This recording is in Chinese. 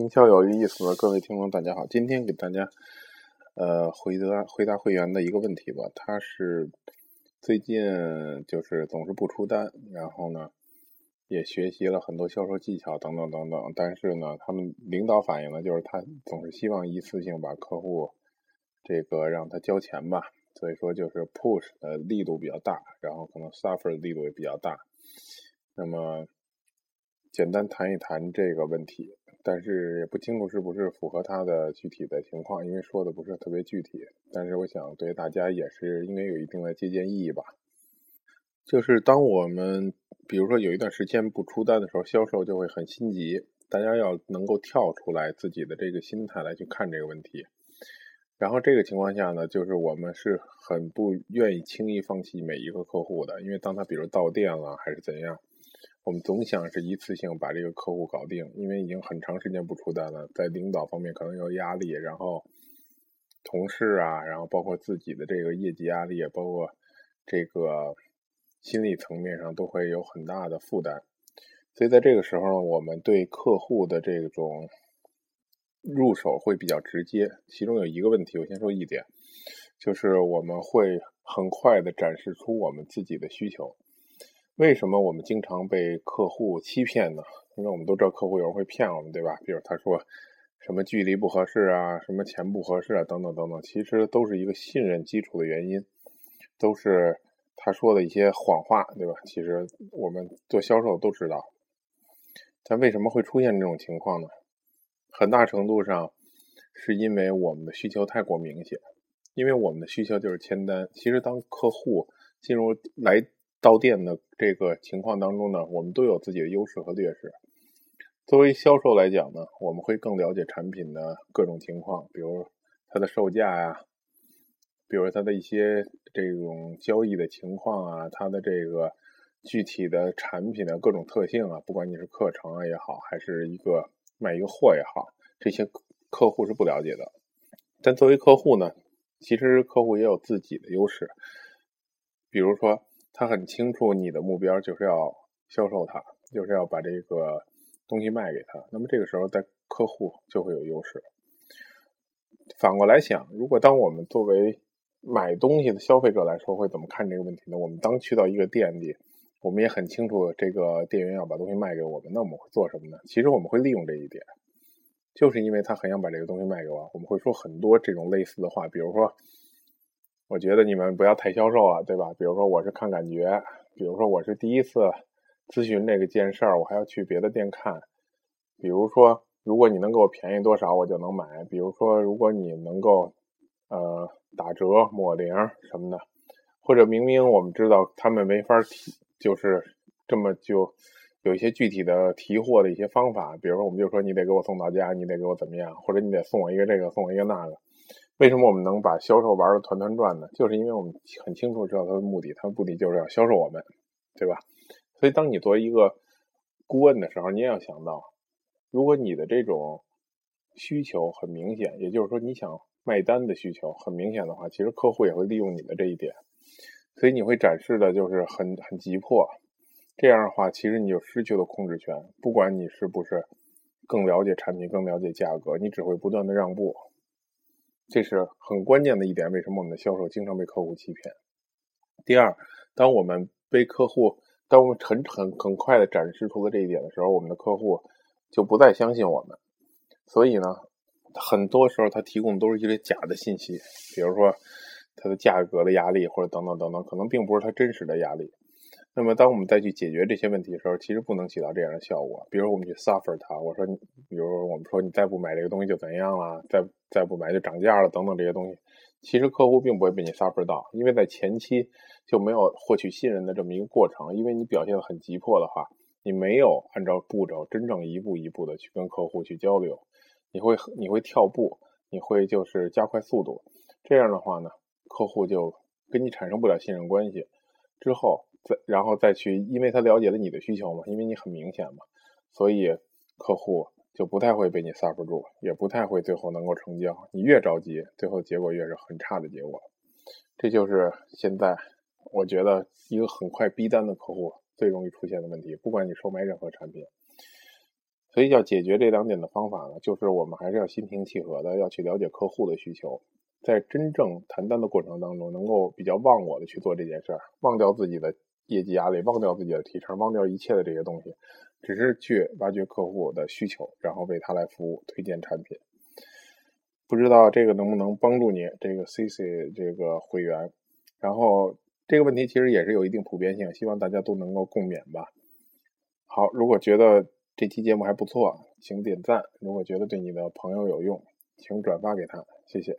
营销有意思各位听众，大家好。今天给大家呃回答回答会员的一个问题吧。他是最近就是总是不出单，然后呢也学习了很多销售技巧等等等等，但是呢他们领导反映呢就是他总是希望一次性把客户这个让他交钱吧，所以说就是 push 的力度比较大，然后可能 suffer 的力度也比较大。那么简单谈一谈这个问题。但是也不清楚是不是符合他的具体的情况，因为说的不是特别具体。但是我想对大家也是应该有一定的借鉴意义吧。就是当我们比如说有一段时间不出单的时候，销售就会很心急。大家要能够跳出来自己的这个心态来去看这个问题。然后这个情况下呢，就是我们是很不愿意轻易放弃每一个客户的，因为当他比如到店了还是怎样。我们总想是一次性把这个客户搞定，因为已经很长时间不出单了，在领导方面可能有压力，然后同事啊，然后包括自己的这个业绩压力，包括这个心理层面上都会有很大的负担。所以在这个时候呢，我们对客户的这种入手会比较直接。其中有一个问题，我先说一点，就是我们会很快的展示出我们自己的需求。为什么我们经常被客户欺骗呢？因为我们都知道客户有人会骗我们，对吧？比如他说什么距离不合适啊，什么钱不合适啊，等等等等，其实都是一个信任基础的原因，都是他说的一些谎话，对吧？其实我们做销售都知道，但为什么会出现这种情况呢？很大程度上是因为我们的需求太过明显，因为我们的需求就是签单。其实当客户进入来。到店的这个情况当中呢，我们都有自己的优势和劣势。作为销售来讲呢，我们会更了解产品的各种情况，比如它的售价呀，比如它的一些这种交易的情况啊，它的这个具体的产品的各种特性啊，不管你是课程啊也好，还是一个卖一个货也好，这些客户是不了解的。但作为客户呢，其实客户也有自己的优势，比如说。他很清楚你的目标就是要销售他，就是要把这个东西卖给他。那么这个时候，在客户就会有优势。反过来想，如果当我们作为买东西的消费者来说，会怎么看这个问题呢？我们当去到一个店里，我们也很清楚这个店员要把东西卖给我们，那我们会做什么呢？其实我们会利用这一点，就是因为他很想把这个东西卖给我，我们会说很多这种类似的话，比如说。我觉得你们不要太销售了，对吧？比如说我是看感觉，比如说我是第一次咨询这个件事儿，我还要去别的店看。比如说，如果你能给我便宜多少，我就能买。比如说，如果你能够呃打折抹零什么的，或者明明我们知道他们没法提，就是这么就有一些具体的提货的一些方法。比如说，我们就说你得给我送到家，你得给我怎么样，或者你得送我一个这个，送我一个那个。为什么我们能把销售玩的团团转呢？就是因为我们很清楚知道他的目的，他的目的就是要销售我们，对吧？所以当你作为一个顾问的时候，你也要想到，如果你的这种需求很明显，也就是说你想卖单的需求很明显的话，其实客户也会利用你的这一点，所以你会展示的就是很很急迫。这样的话，其实你就失去了控制权。不管你是不是更了解产品、更了解价格，你只会不断的让步。这是很关键的一点，为什么我们的销售经常被客户欺骗？第二，当我们被客户，当我们很很很快的展示出了这一点的时候，我们的客户就不再相信我们。所以呢，很多时候他提供的都是一些假的信息，比如说它的价格的压力，或者等等等等，可能并不是他真实的压力。那么，当我们再去解决这些问题的时候，其实不能起到这样的效果。比如，我们去 suffer 它，我说，比如我们说你再不买这个东西就怎样了，再再不买就涨价了，等等这些东西，其实客户并不会被你 suffer 到，因为在前期就没有获取信任的这么一个过程。因为你表现的很急迫的话，你没有按照步骤真正一步一步的去跟客户去交流，你会你会跳步，你会就是加快速度，这样的话呢，客户就跟你产生不了信任关系，之后。再然后再去，因为他了解了你的需求嘛，因为你很明显嘛，所以客户就不太会被你 suffer 住，也不太会最后能够成交。你越着急，最后结果越是很差的结果。这就是现在我觉得一个很快逼单的客户最容易出现的问题。不管你售卖任何产品，所以要解决这两点的方法呢，就是我们还是要心平气和的，要去了解客户的需求，在真正谈单的过程当中，能够比较忘我的去做这件事儿，忘掉自己的业绩压力，忘掉自己的提成，忘掉一切的这些东西，只是去挖掘客户的需求，然后为他来服务，推荐产品。不知道这个能不能帮助你这个 CC 这个会员？然后这个问题其实也是有一定普遍性，希望大家都能够共勉吧。好，如果觉得这期节目还不错，请点赞；如果觉得对你的朋友有用，请转发给他，谢谢。